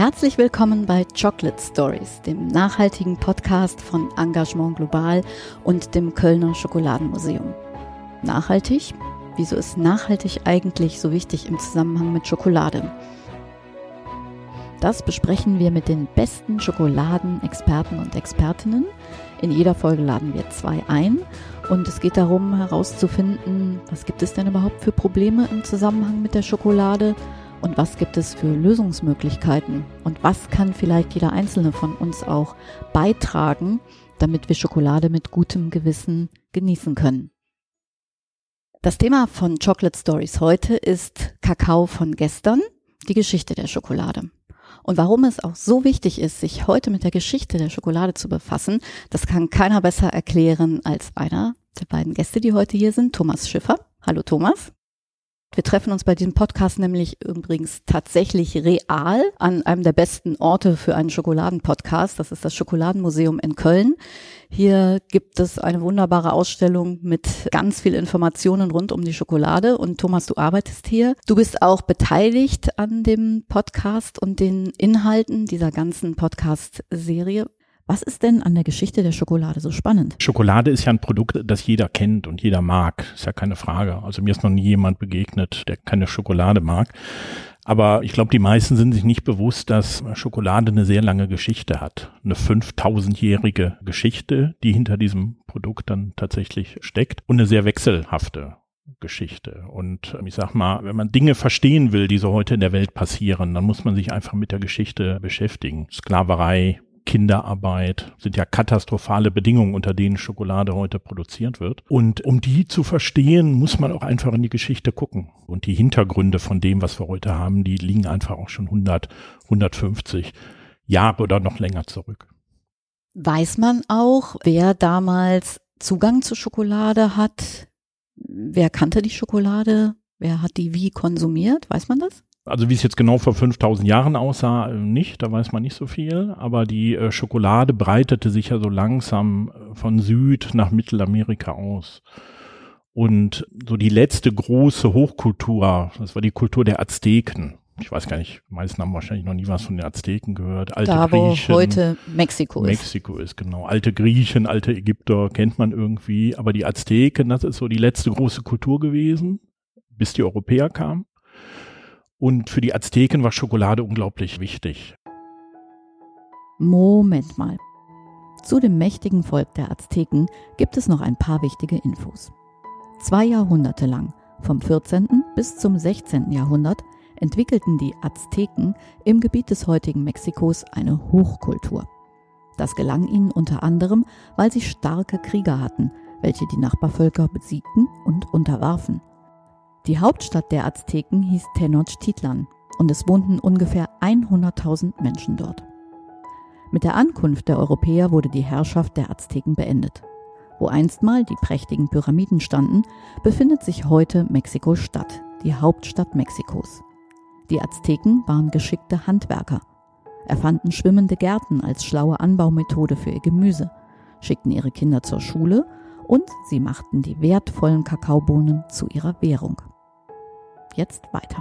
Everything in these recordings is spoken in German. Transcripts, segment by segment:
Herzlich willkommen bei Chocolate Stories, dem nachhaltigen Podcast von Engagement Global und dem Kölner Schokoladenmuseum. Nachhaltig? Wieso ist nachhaltig eigentlich so wichtig im Zusammenhang mit Schokolade? Das besprechen wir mit den besten Schokoladenexperten und Expertinnen. In jeder Folge laden wir zwei ein und es geht darum herauszufinden, was gibt es denn überhaupt für Probleme im Zusammenhang mit der Schokolade und was gibt es für Lösungsmöglichkeiten und was kann vielleicht jeder einzelne von uns auch beitragen, damit wir Schokolade mit gutem Gewissen genießen können. Das Thema von Chocolate Stories heute ist Kakao von gestern, die Geschichte der Schokolade. Und warum es auch so wichtig ist, sich heute mit der Geschichte der Schokolade zu befassen, das kann keiner besser erklären als einer der beiden Gäste, die heute hier sind, Thomas Schiffer. Hallo Thomas. Wir treffen uns bei diesem Podcast nämlich übrigens tatsächlich real an einem der besten Orte für einen Schokoladenpodcast. Das ist das Schokoladenmuseum in Köln. Hier gibt es eine wunderbare Ausstellung mit ganz viel Informationen rund um die Schokolade. Und Thomas, du arbeitest hier. Du bist auch beteiligt an dem Podcast und den Inhalten dieser ganzen Podcast-Serie. Was ist denn an der Geschichte der Schokolade so spannend? Schokolade ist ja ein Produkt, das jeder kennt und jeder mag. Ist ja keine Frage. Also mir ist noch nie jemand begegnet, der keine Schokolade mag. Aber ich glaube, die meisten sind sich nicht bewusst, dass Schokolade eine sehr lange Geschichte hat. Eine 5000-jährige Geschichte, die hinter diesem Produkt dann tatsächlich steckt und eine sehr wechselhafte Geschichte. Und ich sag mal, wenn man Dinge verstehen will, die so heute in der Welt passieren, dann muss man sich einfach mit der Geschichte beschäftigen. Sklaverei, Kinderarbeit, sind ja katastrophale Bedingungen, unter denen Schokolade heute produziert wird. Und um die zu verstehen, muss man auch einfach in die Geschichte gucken. Und die Hintergründe von dem, was wir heute haben, die liegen einfach auch schon 100, 150 Jahre oder noch länger zurück. Weiß man auch, wer damals Zugang zu Schokolade hat? Wer kannte die Schokolade? Wer hat die wie konsumiert? Weiß man das? Also wie es jetzt genau vor 5000 Jahren aussah, nicht, da weiß man nicht so viel, aber die äh, Schokolade breitete sich ja so langsam äh, von Süd nach Mittelamerika aus. Und so die letzte große Hochkultur, das war die Kultur der Azteken. Ich weiß gar nicht, die meisten haben wahrscheinlich noch nie was von den Azteken gehört. Alte da, Griechen, heute Mexiko ist. Mexiko ist, genau. Alte Griechen, alte Ägypter kennt man irgendwie. Aber die Azteken, das ist so die letzte große Kultur gewesen, bis die Europäer kamen. Und für die Azteken war Schokolade unglaublich wichtig. Moment mal. Zu dem mächtigen Volk der Azteken gibt es noch ein paar wichtige Infos. Zwei Jahrhunderte lang, vom 14. bis zum 16. Jahrhundert, entwickelten die Azteken im Gebiet des heutigen Mexikos eine Hochkultur. Das gelang ihnen unter anderem, weil sie starke Krieger hatten, welche die Nachbarvölker besiegten und unterwarfen. Die Hauptstadt der Azteken hieß Tenochtitlan und es wohnten ungefähr 100.000 Menschen dort. Mit der Ankunft der Europäer wurde die Herrschaft der Azteken beendet. Wo einstmal die prächtigen Pyramiden standen, befindet sich heute Mexiko-Stadt, die Hauptstadt Mexikos. Die Azteken waren geschickte Handwerker, erfanden schwimmende Gärten als schlaue Anbaumethode für ihr Gemüse, schickten ihre Kinder zur Schule und sie machten die wertvollen Kakaobohnen zu ihrer Währung jetzt weiter.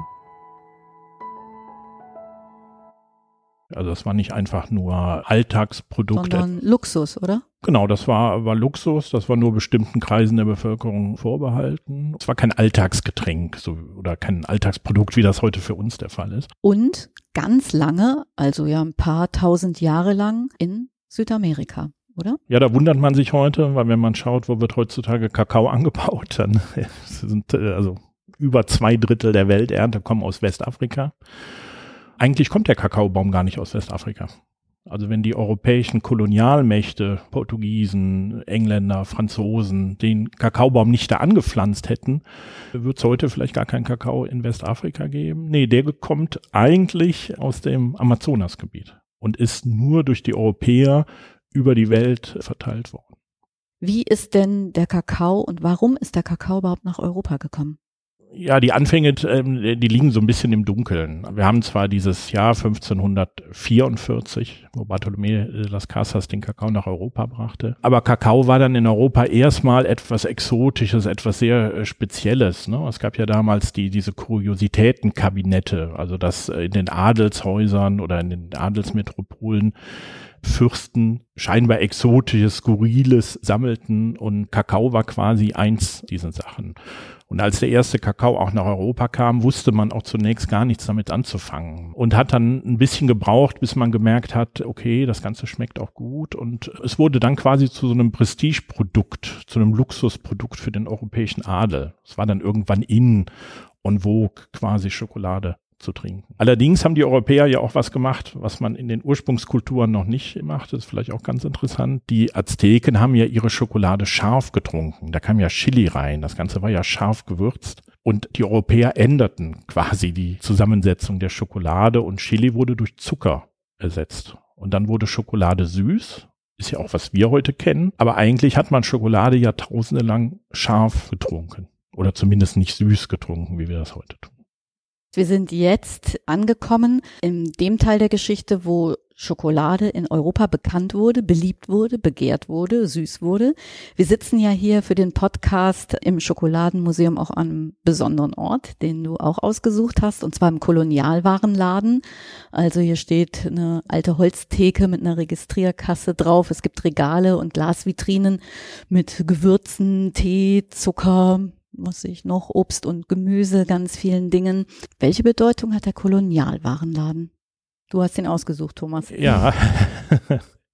Also das war nicht einfach nur Alltagsprodukte. Sondern Luxus, oder? Genau, das war, war Luxus, das war nur bestimmten Kreisen der Bevölkerung vorbehalten. Es war kein Alltagsgetränk so, oder kein Alltagsprodukt, wie das heute für uns der Fall ist. Und ganz lange, also ja ein paar tausend Jahre lang in Südamerika. Oder? Ja, da wundert man sich heute, weil wenn man schaut, wo wird heutzutage Kakao angebaut, dann sind äh, also über zwei Drittel der Welternte kommen aus Westafrika. Eigentlich kommt der Kakaobaum gar nicht aus Westafrika. Also wenn die europäischen Kolonialmächte, Portugiesen, Engländer, Franzosen, den Kakaobaum nicht da angepflanzt hätten, wird es heute vielleicht gar keinen Kakao in Westafrika geben. Nee, der kommt eigentlich aus dem Amazonasgebiet und ist nur durch die Europäer über die Welt verteilt worden. Wie ist denn der Kakao und warum ist der Kakao überhaupt nach Europa gekommen? Ja, die Anfänge, ähm, die liegen so ein bisschen im Dunkeln. Wir haben zwar dieses Jahr 1544, wo Bartolomé de las Casas den Kakao nach Europa brachte, aber Kakao war dann in Europa erstmal etwas Exotisches, etwas sehr äh, Spezielles. Ne? Es gab ja damals die diese Kuriositätenkabinette, also dass in den Adelshäusern oder in den Adelsmetropolen Fürsten scheinbar exotisches, skurriles sammelten und Kakao war quasi eins dieser Sachen. Und als der erste Kakao auch nach Europa kam, wusste man auch zunächst gar nichts damit anzufangen und hat dann ein bisschen gebraucht, bis man gemerkt hat, okay, das Ganze schmeckt auch gut und es wurde dann quasi zu so einem Prestigeprodukt, zu einem Luxusprodukt für den europäischen Adel. Es war dann irgendwann in und vogue quasi Schokolade zu trinken. Allerdings haben die Europäer ja auch was gemacht, was man in den Ursprungskulturen noch nicht macht. Das ist vielleicht auch ganz interessant. Die Azteken haben ja ihre Schokolade scharf getrunken. Da kam ja Chili rein. Das Ganze war ja scharf gewürzt. Und die Europäer änderten quasi die Zusammensetzung der Schokolade und Chili wurde durch Zucker ersetzt. Und dann wurde Schokolade süß. Ist ja auch, was wir heute kennen. Aber eigentlich hat man Schokolade jahrtausende lang scharf getrunken. Oder zumindest nicht süß getrunken, wie wir das heute tun. Wir sind jetzt angekommen in dem Teil der Geschichte, wo Schokolade in Europa bekannt wurde, beliebt wurde, begehrt wurde, süß wurde. Wir sitzen ja hier für den Podcast im Schokoladenmuseum auch an einem besonderen Ort, den du auch ausgesucht hast, und zwar im Kolonialwarenladen. Also hier steht eine alte Holztheke mit einer Registrierkasse drauf. Es gibt Regale und Glasvitrinen mit Gewürzen, Tee, Zucker, was ich noch, Obst und Gemüse, ganz vielen Dingen. Welche Bedeutung hat der Kolonialwarenladen? Du hast ihn ausgesucht, Thomas. Ja.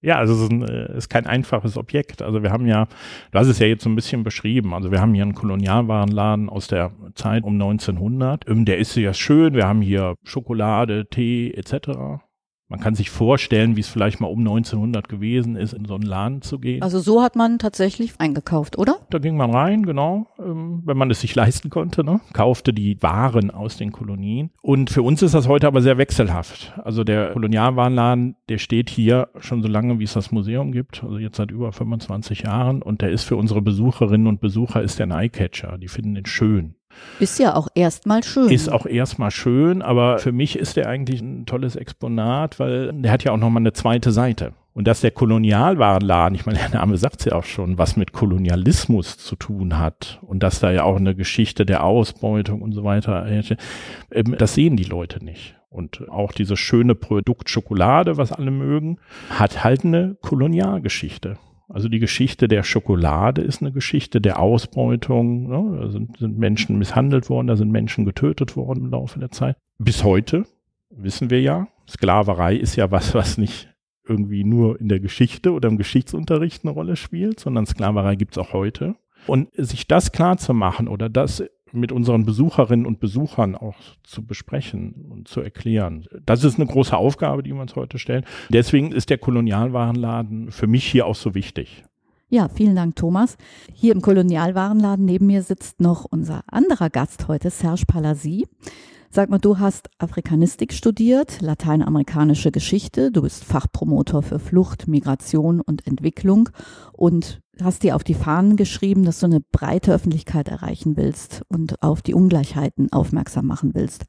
Ja, also es ist, ein, äh, ist, kein einfaches Objekt. Also wir haben ja, du hast es ja jetzt so ein bisschen beschrieben, also wir haben hier einen Kolonialwarenladen aus der Zeit um 1900. Ähm, der ist ja schön, wir haben hier Schokolade, Tee etc. Man kann sich vorstellen, wie es vielleicht mal um 1900 gewesen ist, in so einen Laden zu gehen. Also so hat man tatsächlich eingekauft, oder? Da ging man rein, genau, ähm, wenn man es sich leisten konnte, ne? kaufte die Waren aus den Kolonien. Und für uns ist das heute aber sehr wechselhaft. Also der Kolonialwarenladen, der steht hier schon so lange, wie es das Museum gibt, also jetzt seit über 25 Jahren. Und der ist für unsere Besucherinnen und Besucher ist der ein Eyecatcher. Die finden den schön. Ist ja auch erstmal schön. Ist auch erstmal schön, aber für mich ist der eigentlich ein tolles Exponat, weil der hat ja auch nochmal eine zweite Seite. Und dass der Kolonialwarenladen, ich meine, der Name sagt es ja auch schon, was mit Kolonialismus zu tun hat und dass da ja auch eine Geschichte der Ausbeutung und so weiter, ähm, das sehen die Leute nicht. Und auch dieses schöne Produkt Schokolade, was alle mögen, hat halt eine Kolonialgeschichte. Also die Geschichte der Schokolade ist eine Geschichte der Ausbeutung. Ne? Da sind, sind Menschen misshandelt worden, da sind Menschen getötet worden im Laufe der Zeit. Bis heute wissen wir ja, Sklaverei ist ja was, was nicht irgendwie nur in der Geschichte oder im Geschichtsunterricht eine Rolle spielt, sondern Sklaverei gibt's auch heute. Und sich das klar zu machen oder das mit unseren Besucherinnen und Besuchern auch zu besprechen und zu erklären. Das ist eine große Aufgabe, die wir uns heute stellen. Deswegen ist der Kolonialwarenladen für mich hier auch so wichtig. Ja, vielen Dank, Thomas. Hier im Kolonialwarenladen neben mir sitzt noch unser anderer Gast heute, Serge Palasi. Sag mal, du hast Afrikanistik studiert, lateinamerikanische Geschichte, du bist Fachpromotor für Flucht, Migration und Entwicklung und hast dir auf die Fahnen geschrieben, dass du eine breite Öffentlichkeit erreichen willst und auf die Ungleichheiten aufmerksam machen willst.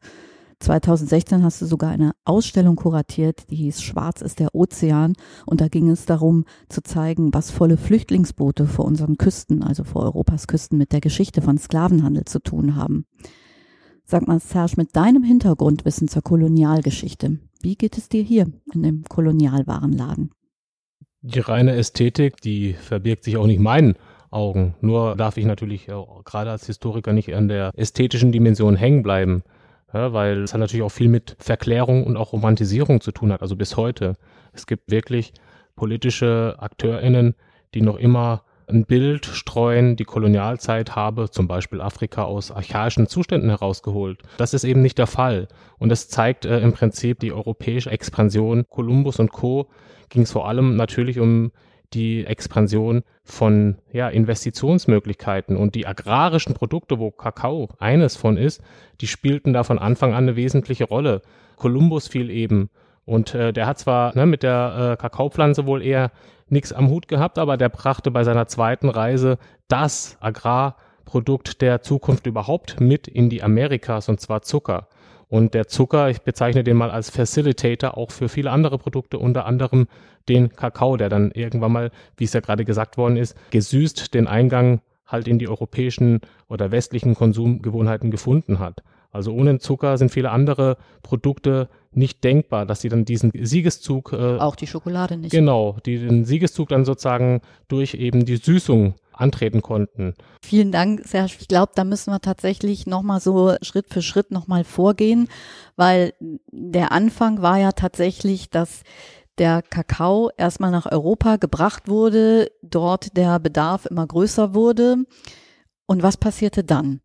2016 hast du sogar eine Ausstellung kuratiert, die hieß Schwarz ist der Ozean. Und da ging es darum zu zeigen, was volle Flüchtlingsboote vor unseren Küsten, also vor Europas Küsten mit der Geschichte von Sklavenhandel zu tun haben. Sag mal, Serge, mit deinem Hintergrundwissen zur Kolonialgeschichte, wie geht es dir hier in dem Kolonialwarenladen? Die reine Ästhetik, die verbirgt sich auch nicht meinen Augen. Nur darf ich natürlich gerade als Historiker nicht an der ästhetischen Dimension hängen bleiben, ja, weil es hat natürlich auch viel mit Verklärung und auch Romantisierung zu tun hat, also bis heute. Es gibt wirklich politische AkteurInnen, die noch immer ein Bild streuen, die Kolonialzeit habe zum Beispiel Afrika aus archaischen Zuständen herausgeholt. Das ist eben nicht der Fall. Und das zeigt äh, im Prinzip die europäische Expansion. Kolumbus und Co. ging es vor allem natürlich um die Expansion von ja, Investitionsmöglichkeiten und die agrarischen Produkte, wo Kakao eines von ist, die spielten da von Anfang an eine wesentliche Rolle. Kolumbus fiel eben und äh, der hat zwar ne, mit der äh, Kakaopflanze wohl eher nichts am Hut gehabt, aber der brachte bei seiner zweiten Reise das Agrar Produkt der Zukunft überhaupt mit in die Amerikas, und zwar Zucker. Und der Zucker, ich bezeichne den mal als Facilitator auch für viele andere Produkte, unter anderem den Kakao, der dann irgendwann mal, wie es ja gerade gesagt worden ist, gesüßt den Eingang halt in die europäischen oder westlichen Konsumgewohnheiten gefunden hat. Also ohne Zucker sind viele andere Produkte nicht denkbar, dass sie dann diesen Siegeszug. Äh, auch die Schokolade nicht. Genau, die den Siegeszug dann sozusagen durch eben die Süßung antreten konnten. Vielen Dank, Serge. Ich glaube, da müssen wir tatsächlich nochmal so Schritt für Schritt nochmal vorgehen, weil der Anfang war ja tatsächlich, dass der Kakao erstmal nach Europa gebracht wurde, dort der Bedarf immer größer wurde. Und was passierte dann?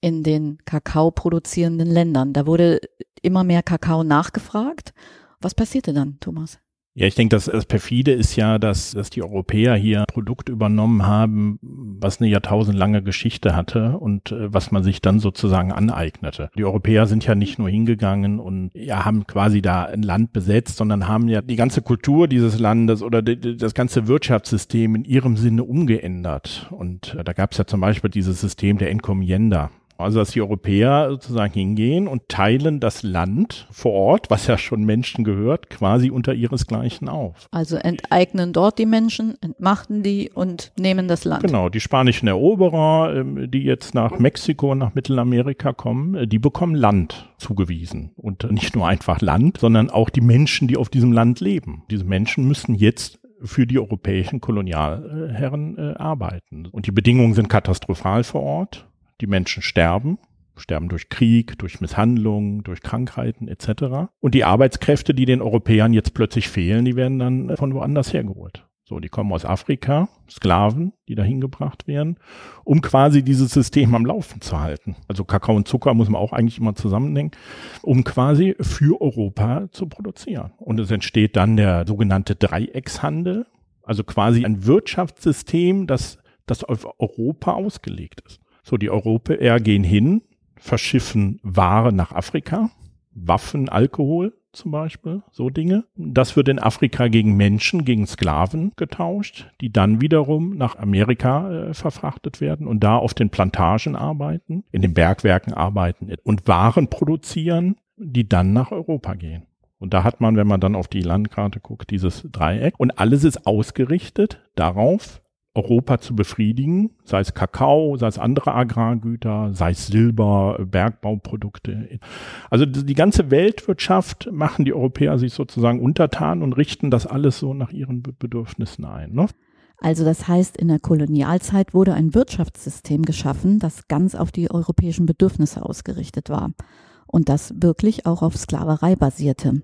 In den Kakao produzierenden Ländern. Da wurde immer mehr Kakao nachgefragt. Was passierte dann, Thomas? Ja, ich denke, das, das perfide ist ja, dass, dass die Europäer hier ein Produkt übernommen haben, was eine jahrtausendlange Geschichte hatte und äh, was man sich dann sozusagen aneignete. Die Europäer sind ja nicht nur hingegangen und ja, haben quasi da ein Land besetzt, sondern haben ja die ganze Kultur dieses Landes oder die, das ganze Wirtschaftssystem in ihrem Sinne umgeändert. Und äh, da gab es ja zum Beispiel dieses System der Encomienda. Also dass die Europäer sozusagen hingehen und teilen das Land vor Ort, was ja schon Menschen gehört, quasi unter ihresgleichen auf. Also enteignen dort die Menschen, entmachten die und nehmen das Land. Genau, die spanischen Eroberer, ähm, die jetzt nach Mexiko und nach Mittelamerika kommen, äh, die bekommen Land zugewiesen. Und nicht nur einfach Land, sondern auch die Menschen, die auf diesem Land leben. Diese Menschen müssen jetzt für die europäischen Kolonialherren äh, arbeiten. Und die Bedingungen sind katastrophal vor Ort. Die Menschen sterben, sterben durch Krieg, durch Misshandlungen, durch Krankheiten etc. Und die Arbeitskräfte, die den Europäern jetzt plötzlich fehlen, die werden dann von woanders hergeholt. So, die kommen aus Afrika, Sklaven, die dahin gebracht werden, um quasi dieses System am Laufen zu halten. Also Kakao und Zucker muss man auch eigentlich immer zusammendenken, um quasi für Europa zu produzieren. Und es entsteht dann der sogenannte Dreieckshandel, also quasi ein Wirtschaftssystem, das, das auf Europa ausgelegt ist. So, die Europäer gehen hin, verschiffen Ware nach Afrika, Waffen, Alkohol zum Beispiel, so Dinge. Das wird in Afrika gegen Menschen, gegen Sklaven getauscht, die dann wiederum nach Amerika äh, verfrachtet werden und da auf den Plantagen arbeiten, in den Bergwerken arbeiten und Waren produzieren, die dann nach Europa gehen. Und da hat man, wenn man dann auf die Landkarte guckt, dieses Dreieck. Und alles ist ausgerichtet darauf, Europa zu befriedigen, sei es Kakao, sei es andere Agrargüter, sei es Silber, Bergbauprodukte. Also die ganze Weltwirtschaft machen die Europäer sich sozusagen untertan und richten das alles so nach ihren Bedürfnissen ein. Ne? Also das heißt, in der Kolonialzeit wurde ein Wirtschaftssystem geschaffen, das ganz auf die europäischen Bedürfnisse ausgerichtet war und das wirklich auch auf Sklaverei basierte.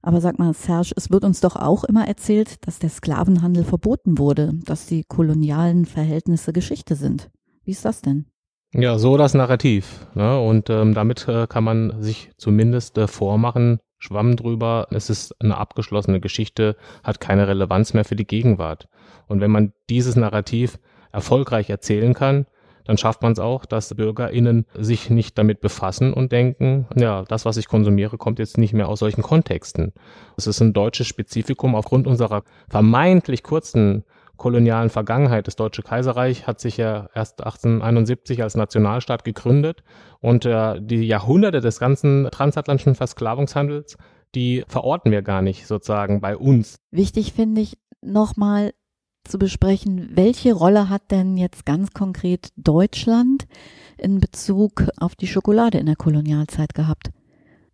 Aber sag mal, Serge, es wird uns doch auch immer erzählt, dass der Sklavenhandel verboten wurde, dass die kolonialen Verhältnisse Geschichte sind. Wie ist das denn? Ja, so das Narrativ. Ne? Und ähm, damit äh, kann man sich zumindest äh, vormachen, Schwamm drüber, es ist eine abgeschlossene Geschichte, hat keine Relevanz mehr für die Gegenwart. Und wenn man dieses Narrativ erfolgreich erzählen kann, dann schafft man es auch, dass BürgerInnen sich nicht damit befassen und denken, ja, das, was ich konsumiere, kommt jetzt nicht mehr aus solchen Kontexten. Es ist ein deutsches Spezifikum aufgrund unserer vermeintlich kurzen kolonialen Vergangenheit. Das Deutsche Kaiserreich hat sich ja erst 1871 als Nationalstaat gegründet und äh, die Jahrhunderte des ganzen transatlantischen Versklavungshandels, die verorten wir gar nicht sozusagen bei uns. Wichtig finde ich nochmal, zu besprechen, welche Rolle hat denn jetzt ganz konkret Deutschland in Bezug auf die Schokolade in der Kolonialzeit gehabt?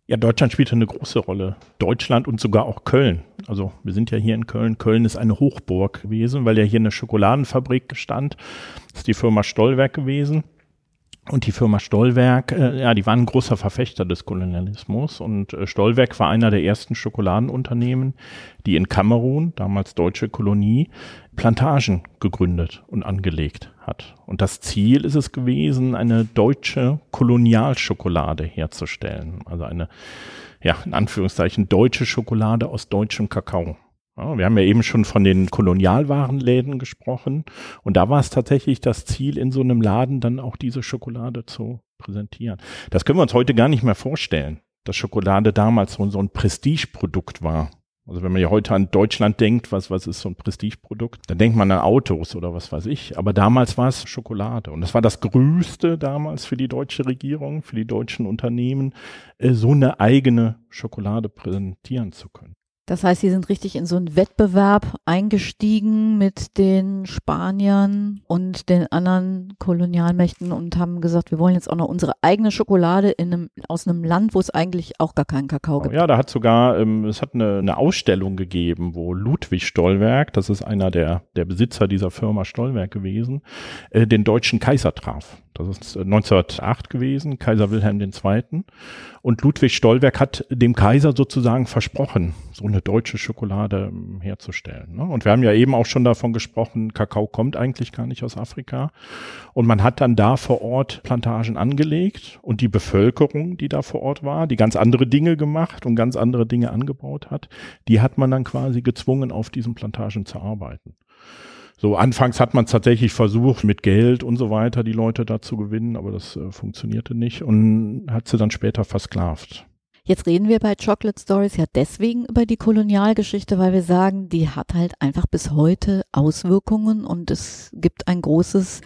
Ja, Deutschland spielte eine große Rolle. Deutschland und sogar auch Köln. Also wir sind ja hier in Köln. Köln ist eine Hochburg gewesen, weil ja hier eine Schokoladenfabrik stand. Das ist die Firma Stollwerk gewesen. Und die Firma Stollwerk, äh, ja, die waren ein großer Verfechter des Kolonialismus. Und äh, Stollwerk war einer der ersten Schokoladenunternehmen, die in Kamerun, damals deutsche Kolonie, Plantagen gegründet und angelegt hat. Und das Ziel ist es gewesen, eine deutsche Kolonialschokolade herzustellen. Also eine, ja, in Anführungszeichen, deutsche Schokolade aus deutschem Kakao. Wir haben ja eben schon von den Kolonialwarenläden gesprochen und da war es tatsächlich das Ziel, in so einem Laden dann auch diese Schokolade zu präsentieren. Das können wir uns heute gar nicht mehr vorstellen, dass Schokolade damals so, so ein Prestigeprodukt war. Also wenn man ja heute an Deutschland denkt, was, was ist so ein Prestigeprodukt, dann denkt man an Autos oder was weiß ich. Aber damals war es Schokolade. Und das war das Größte damals für die deutsche Regierung, für die deutschen Unternehmen, äh, so eine eigene Schokolade präsentieren zu können. Das heißt, sie sind richtig in so einen Wettbewerb eingestiegen mit den Spaniern und den anderen Kolonialmächten und haben gesagt, wir wollen jetzt auch noch unsere eigene Schokolade in einem, aus einem Land, wo es eigentlich auch gar keinen Kakao gibt. Ja, da hat sogar, ähm, es hat eine, eine Ausstellung gegeben, wo Ludwig Stollwerk, das ist einer der, der Besitzer dieser Firma Stollwerk gewesen, äh, den deutschen Kaiser traf. Das ist 1908 gewesen, Kaiser Wilhelm II. Und Ludwig Stollwerk hat dem Kaiser sozusagen versprochen, so eine deutsche Schokolade ähm, herzustellen. Ne? Und wir haben ja eben auch schon davon gesprochen, Kakao kommt eigentlich gar nicht aus Afrika. Und man hat dann da vor Ort Plantagen angelegt und die Bevölkerung, die da vor Ort war, die ganz andere Dinge gemacht und ganz andere Dinge angebaut hat, die hat man dann quasi gezwungen, auf diesen Plantagen zu arbeiten. So, anfangs hat man tatsächlich versucht, mit Geld und so weiter die Leute da zu gewinnen, aber das äh, funktionierte nicht und hat sie dann später versklavt. Jetzt reden wir bei Chocolate Stories ja deswegen über die Kolonialgeschichte, weil wir sagen, die hat halt einfach bis heute Auswirkungen und es gibt ein großes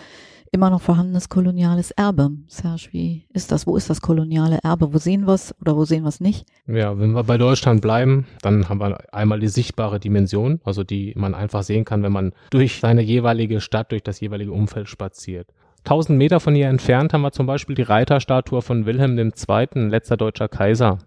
immer noch vorhandenes koloniales Erbe. Serge, wie ist das? Wo ist das koloniale Erbe? Wo sehen wir es oder wo sehen wir es nicht? Ja, wenn wir bei Deutschland bleiben, dann haben wir einmal die sichtbare Dimension, also die man einfach sehen kann, wenn man durch seine jeweilige Stadt, durch das jeweilige Umfeld spaziert. 1000 Meter von hier entfernt haben wir zum Beispiel die Reiterstatue von Wilhelm II., letzter deutscher Kaiser,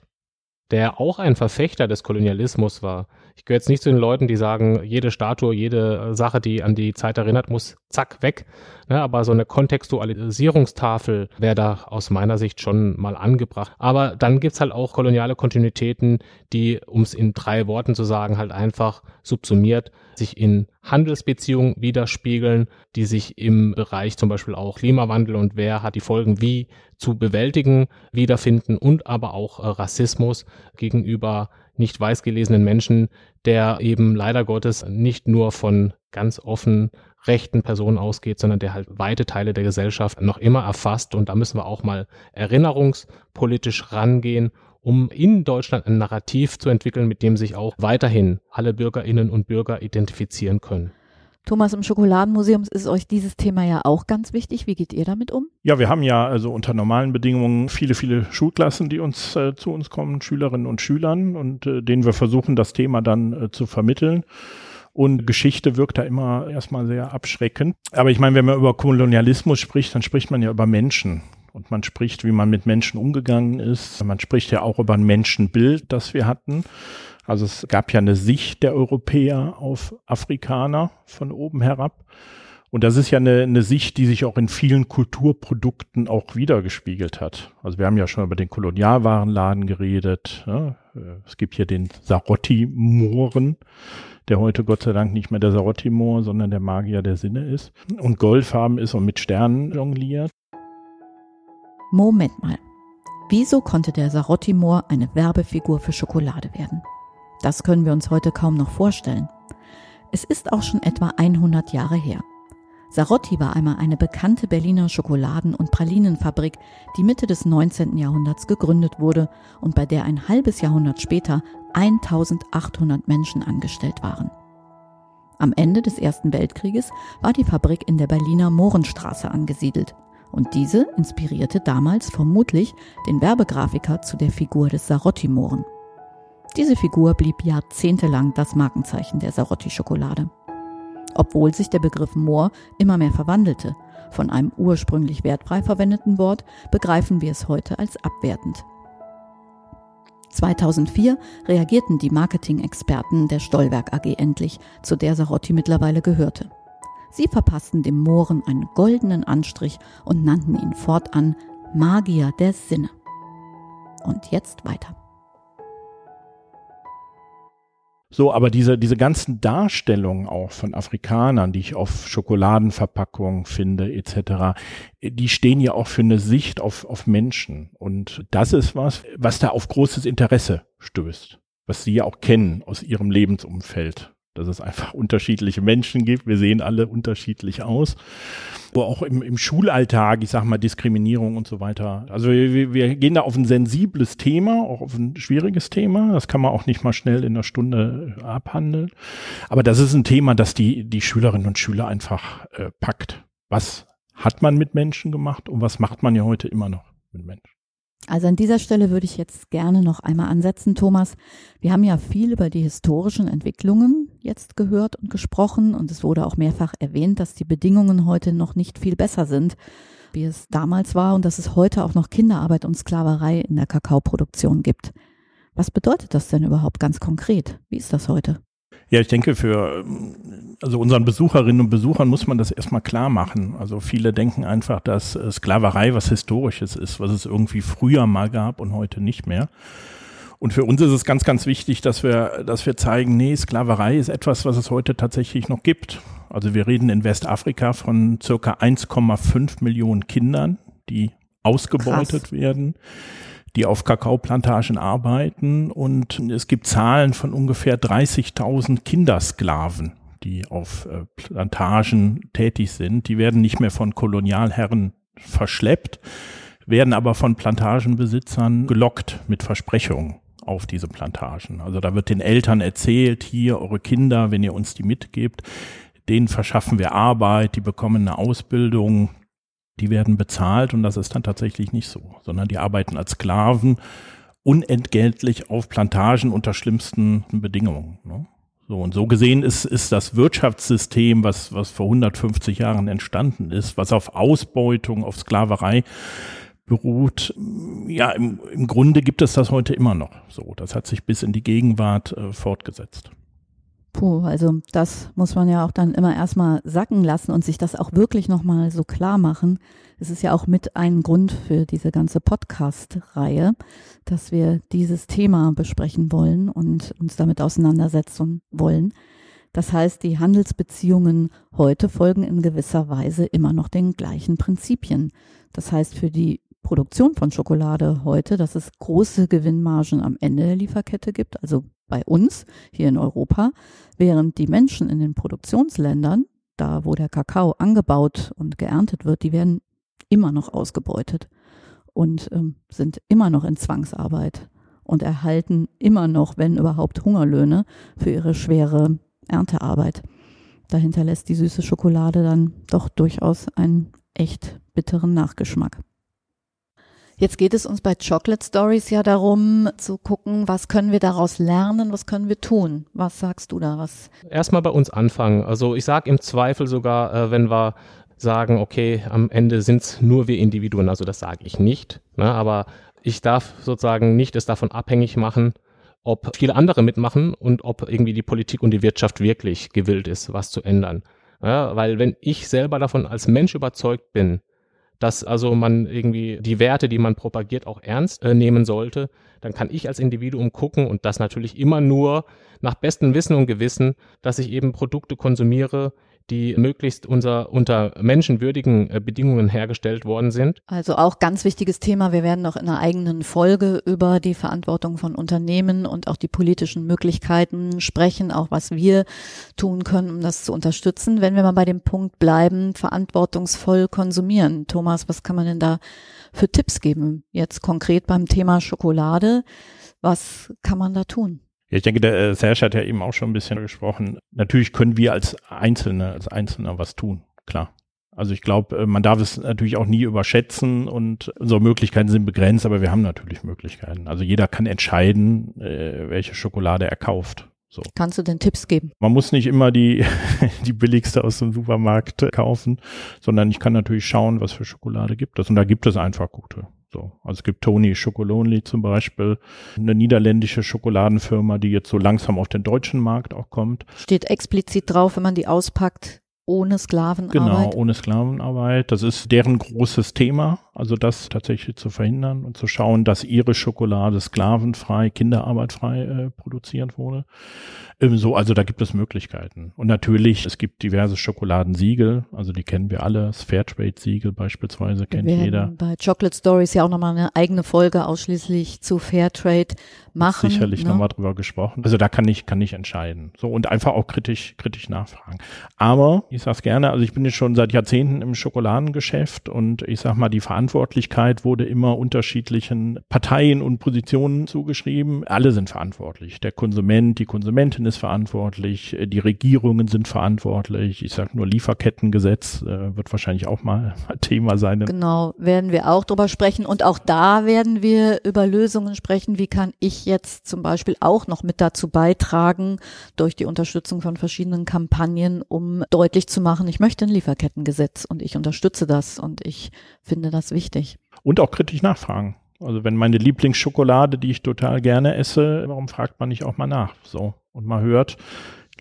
der auch ein Verfechter des Kolonialismus war. Ich gehöre jetzt nicht zu den Leuten, die sagen, jede Statue, jede Sache, die an die Zeit erinnert, muss zack weg. Ne, aber so eine Kontextualisierungstafel wäre da aus meiner Sicht schon mal angebracht. Aber dann gibt's halt auch koloniale Kontinuitäten, die, um es in drei Worten zu sagen, halt einfach subsumiert, sich in Handelsbeziehungen widerspiegeln, die sich im Bereich zum Beispiel auch Klimawandel und wer hat die Folgen wie zu bewältigen wiederfinden und aber auch äh, Rassismus gegenüber nicht weiß gelesenen Menschen, der eben leider Gottes nicht nur von ganz offen rechten Personen ausgeht, sondern der halt weite Teile der Gesellschaft noch immer erfasst. Und da müssen wir auch mal erinnerungspolitisch rangehen, um in Deutschland ein Narrativ zu entwickeln, mit dem sich auch weiterhin alle Bürgerinnen und Bürger identifizieren können. Thomas, im Schokoladenmuseum ist euch dieses Thema ja auch ganz wichtig. Wie geht ihr damit um? Ja, wir haben ja also unter normalen Bedingungen viele, viele Schulklassen, die uns äh, zu uns kommen, Schülerinnen und Schülern, und äh, denen wir versuchen, das Thema dann äh, zu vermitteln. Und Geschichte wirkt da immer erstmal sehr abschreckend. Aber ich meine, wenn man über Kolonialismus spricht, dann spricht man ja über Menschen. Und man spricht, wie man mit Menschen umgegangen ist. Man spricht ja auch über ein Menschenbild, das wir hatten. Also es gab ja eine Sicht der Europäer auf Afrikaner von oben herab. Und das ist ja eine, eine Sicht, die sich auch in vielen Kulturprodukten auch wiedergespiegelt hat. Also wir haben ja schon über den Kolonialwarenladen geredet. Ja. Es gibt hier den Sarotti-Mohren, der heute Gott sei Dank nicht mehr der Sarotti-Moor, sondern der Magier der Sinne ist. Und goldfarben ist und mit Sternen jongliert. Moment mal. Wieso konnte der Sarotti-Moor eine Werbefigur für Schokolade werden? Das können wir uns heute kaum noch vorstellen. Es ist auch schon etwa 100 Jahre her. Sarotti war einmal eine bekannte Berliner Schokoladen- und Pralinenfabrik, die Mitte des 19. Jahrhunderts gegründet wurde und bei der ein halbes Jahrhundert später 1800 Menschen angestellt waren. Am Ende des Ersten Weltkrieges war die Fabrik in der Berliner Mohrenstraße angesiedelt und diese inspirierte damals vermutlich den Werbegrafiker zu der Figur des Sarotti-Mohren. Diese Figur blieb jahrzehntelang das Markenzeichen der Sarotti-Schokolade obwohl sich der Begriff Moor immer mehr verwandelte. Von einem ursprünglich wertfrei verwendeten Wort begreifen wir es heute als abwertend. 2004 reagierten die Marketing-Experten der Stollwerk AG endlich, zu der Sarotti mittlerweile gehörte. Sie verpassten dem Mohren einen goldenen Anstrich und nannten ihn fortan Magier der Sinne. Und jetzt weiter. So, aber diese, diese ganzen Darstellungen auch von Afrikanern, die ich auf Schokoladenverpackungen finde, etc., die stehen ja auch für eine Sicht auf, auf Menschen. Und das ist was, was da auf großes Interesse stößt, was sie ja auch kennen aus ihrem Lebensumfeld. Dass es einfach unterschiedliche Menschen gibt. Wir sehen alle unterschiedlich aus. Wo auch im, im Schulalltag, ich sag mal, Diskriminierung und so weiter. Also wir, wir gehen da auf ein sensibles Thema, auch auf ein schwieriges Thema. Das kann man auch nicht mal schnell in einer Stunde abhandeln. Aber das ist ein Thema, das die, die Schülerinnen und Schüler einfach äh, packt. Was hat man mit Menschen gemacht und was macht man ja heute immer noch mit Menschen? Also an dieser Stelle würde ich jetzt gerne noch einmal ansetzen, Thomas. Wir haben ja viel über die historischen Entwicklungen jetzt gehört und gesprochen und es wurde auch mehrfach erwähnt, dass die Bedingungen heute noch nicht viel besser sind, wie es damals war und dass es heute auch noch Kinderarbeit und Sklaverei in der Kakaoproduktion gibt. Was bedeutet das denn überhaupt ganz konkret? Wie ist das heute? Ja, ich denke, für also unseren Besucherinnen und Besuchern muss man das erstmal klar machen. Also viele denken einfach, dass äh, Sklaverei was Historisches ist, was es irgendwie früher mal gab und heute nicht mehr. Und für uns ist es ganz, ganz wichtig, dass wir, dass wir zeigen, nee, Sklaverei ist etwas, was es heute tatsächlich noch gibt. Also wir reden in Westafrika von circa 1,5 Millionen Kindern, die ausgebeutet Krass. werden die auf Kakaoplantagen arbeiten und es gibt Zahlen von ungefähr 30.000 Kindersklaven, die auf äh, Plantagen tätig sind. Die werden nicht mehr von Kolonialherren verschleppt, werden aber von Plantagenbesitzern gelockt mit Versprechungen auf diese Plantagen. Also da wird den Eltern erzählt, hier eure Kinder, wenn ihr uns die mitgebt, denen verschaffen wir Arbeit, die bekommen eine Ausbildung, die werden bezahlt und das ist dann tatsächlich nicht so, sondern die arbeiten als Sklaven unentgeltlich auf Plantagen unter schlimmsten Bedingungen. Ne? So, und so gesehen ist, ist das Wirtschaftssystem, was, was vor 150 Jahren entstanden ist, was auf Ausbeutung, auf Sklaverei beruht, ja, im, im Grunde gibt es das heute immer noch so. Das hat sich bis in die Gegenwart äh, fortgesetzt. Puh, also das muss man ja auch dann immer erstmal sacken lassen und sich das auch wirklich nochmal so klar machen. Es ist ja auch mit ein Grund für diese ganze Podcast-Reihe, dass wir dieses Thema besprechen wollen und uns damit auseinandersetzen wollen. Das heißt, die Handelsbeziehungen heute folgen in gewisser Weise immer noch den gleichen Prinzipien. Das heißt, für die Produktion von Schokolade heute, dass es große Gewinnmargen am Ende der Lieferkette gibt, also bei uns hier in Europa, während die Menschen in den Produktionsländern, da wo der Kakao angebaut und geerntet wird, die werden immer noch ausgebeutet und ähm, sind immer noch in Zwangsarbeit und erhalten immer noch, wenn überhaupt, Hungerlöhne für ihre schwere Erntearbeit. Dahinter lässt die süße Schokolade dann doch durchaus einen echt bitteren Nachgeschmack. Jetzt geht es uns bei Chocolate Stories ja darum zu gucken, was können wir daraus lernen, was können wir tun. Was sagst du da? Was? Erstmal bei uns anfangen. Also ich sage im Zweifel sogar, äh, wenn wir sagen, okay, am Ende sind es nur wir Individuen, also das sage ich nicht, ne, aber ich darf sozusagen nicht es davon abhängig machen, ob viele andere mitmachen und ob irgendwie die Politik und die Wirtschaft wirklich gewillt ist, was zu ändern. Ja, weil wenn ich selber davon als Mensch überzeugt bin, dass also man irgendwie die Werte, die man propagiert, auch ernst äh, nehmen sollte, dann kann ich als Individuum gucken und das natürlich immer nur nach bestem Wissen und Gewissen, dass ich eben Produkte konsumiere, die möglichst unser, unter menschenwürdigen äh, Bedingungen hergestellt worden sind. Also auch ganz wichtiges Thema. Wir werden noch in einer eigenen Folge über die Verantwortung von Unternehmen und auch die politischen Möglichkeiten sprechen, auch was wir tun können, um das zu unterstützen. Wenn wir mal bei dem Punkt bleiben, verantwortungsvoll konsumieren. Thomas, was kann man denn da für Tipps geben? Jetzt konkret beim Thema Schokolade. Was kann man da tun? Ja, ich denke, der äh, Serge hat ja eben auch schon ein bisschen gesprochen. Natürlich können wir als Einzelne, als Einzelner was tun, klar. Also ich glaube, äh, man darf es natürlich auch nie überschätzen und unsere Möglichkeiten sind begrenzt, aber wir haben natürlich Möglichkeiten. Also jeder kann entscheiden, äh, welche Schokolade er kauft. So. Kannst du denn Tipps geben? Man muss nicht immer die, die billigste aus dem Supermarkt kaufen, sondern ich kann natürlich schauen, was für Schokolade gibt es. Und da gibt es einfach gute. So, also es gibt Tony Chocolonely zum Beispiel, eine niederländische Schokoladenfirma, die jetzt so langsam auf den deutschen Markt auch kommt. Steht explizit drauf, wenn man die auspackt, ohne Sklavenarbeit. Genau, ohne Sklavenarbeit. Das ist deren großes Thema. Also das tatsächlich zu verhindern und zu schauen, dass ihre Schokolade sklavenfrei, kinderarbeitfrei äh, produziert wurde. Ähm, so, also da gibt es Möglichkeiten. Und natürlich, es gibt diverse Schokoladensiegel, also die kennen wir alle. Das Fairtrade-Siegel beispielsweise kennt wir jeder. Bei Chocolate Stories ja auch nochmal eine eigene Folge ausschließlich zu Fairtrade machen. Sicherlich ne? nochmal drüber gesprochen. Also da kann ich, kann ich entscheiden. So und einfach auch kritisch, kritisch nachfragen. Aber ich sag's gerne, also ich bin jetzt schon seit Jahrzehnten im Schokoladengeschäft und ich sag mal, die Verantwortlichkeit wurde immer unterschiedlichen Parteien und Positionen zugeschrieben. Alle sind verantwortlich. Der Konsument, die Konsumentin ist verantwortlich, die Regierungen sind verantwortlich. Ich sag nur Lieferkettengesetz äh, wird wahrscheinlich auch mal Thema sein. Genau, werden wir auch drüber sprechen und auch da werden wir über Lösungen sprechen. Wie kann ich jetzt zum Beispiel auch noch mit dazu beitragen, durch die Unterstützung von verschiedenen Kampagnen, um deutlich zu machen, ich möchte ein Lieferkettengesetz und ich unterstütze das und ich finde das wichtig. Und auch kritisch nachfragen. Also wenn meine Lieblingsschokolade, die ich total gerne esse, warum fragt man nicht auch mal nach? So. Und man hört,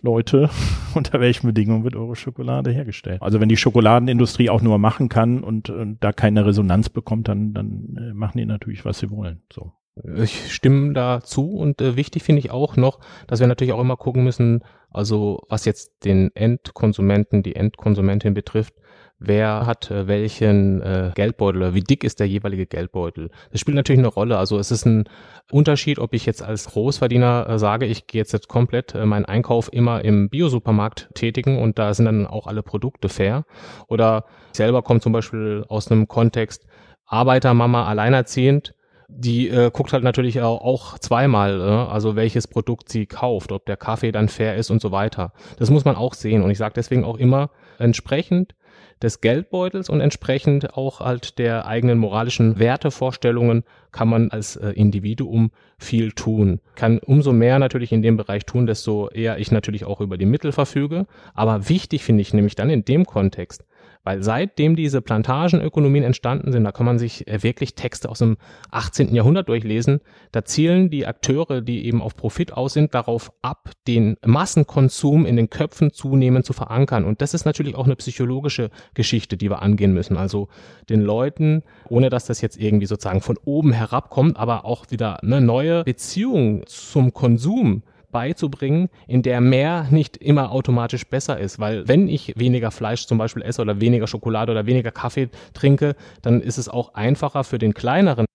Leute, unter welchen Bedingungen wird eure Schokolade hergestellt? Also wenn die Schokoladenindustrie auch nur machen kann und, und da keine Resonanz bekommt, dann, dann äh, machen die natürlich, was sie wollen. So. Ich stimme dazu und äh, wichtig finde ich auch noch, dass wir natürlich auch immer gucken müssen, also was jetzt den Endkonsumenten, die Endkonsumentin betrifft, wer hat äh, welchen äh, Geldbeutel oder wie dick ist der jeweilige Geldbeutel. Das spielt natürlich eine Rolle. Also es ist ein Unterschied, ob ich jetzt als Großverdiener äh, sage, ich gehe jetzt, jetzt komplett äh, meinen Einkauf immer im Biosupermarkt tätigen und da sind dann auch alle Produkte fair. Oder ich selber komme zum Beispiel aus einem Kontext Arbeitermama alleinerziehend, die äh, guckt halt natürlich auch, auch zweimal, äh, also welches Produkt sie kauft, ob der Kaffee dann fair ist und so weiter. Das muss man auch sehen. Und ich sage deswegen auch immer entsprechend des Geldbeutels und entsprechend auch halt der eigenen moralischen Wertevorstellungen kann man als äh, Individuum viel tun. Kann umso mehr natürlich in dem Bereich tun, desto eher ich natürlich auch über die Mittel verfüge. Aber wichtig finde ich nämlich dann in dem Kontext, weil seitdem diese Plantagenökonomien entstanden sind, da kann man sich äh, wirklich Texte aus dem 18. Jahrhundert durchlesen, da zielen die Akteure, die eben auf Profit aus sind, darauf ab, den Massenkonsum in den Köpfen zunehmend zu verankern. Und das ist natürlich auch eine psychologische Geschichte, die wir angehen müssen. Also den Leuten, ohne dass das jetzt irgendwie sozusagen von oben herabkommt, aber auch wieder eine neue Beziehung zum Konsum beizubringen, in der mehr nicht immer automatisch besser ist. Weil wenn ich weniger Fleisch zum Beispiel esse oder weniger Schokolade oder weniger Kaffee trinke, dann ist es auch einfacher für den kleineren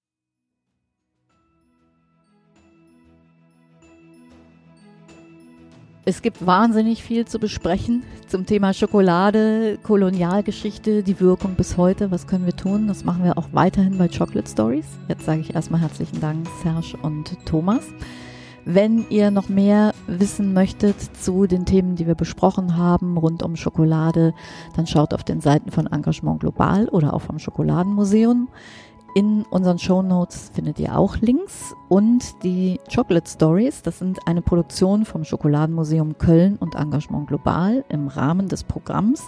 Es gibt wahnsinnig viel zu besprechen zum Thema Schokolade, Kolonialgeschichte, die Wirkung bis heute. Was können wir tun? Das machen wir auch weiterhin bei Chocolate Stories. Jetzt sage ich erstmal herzlichen Dank, Serge und Thomas. Wenn ihr noch mehr wissen möchtet zu den Themen, die wir besprochen haben, rund um Schokolade, dann schaut auf den Seiten von Engagement Global oder auch vom Schokoladenmuseum. In unseren Show Notes findet ihr auch Links und die Chocolate Stories. Das sind eine Produktion vom Schokoladenmuseum Köln und Engagement Global im Rahmen des Programms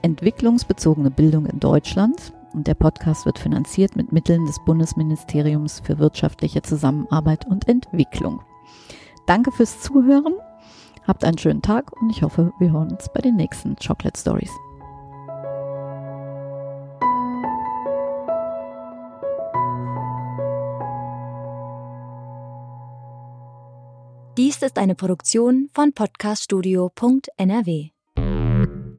Entwicklungsbezogene Bildung in Deutschland. Und der Podcast wird finanziert mit Mitteln des Bundesministeriums für wirtschaftliche Zusammenarbeit und Entwicklung. Danke fürs Zuhören. Habt einen schönen Tag und ich hoffe, wir hören uns bei den nächsten Chocolate Stories. Dies ist eine Produktion von podcaststudio.nrw.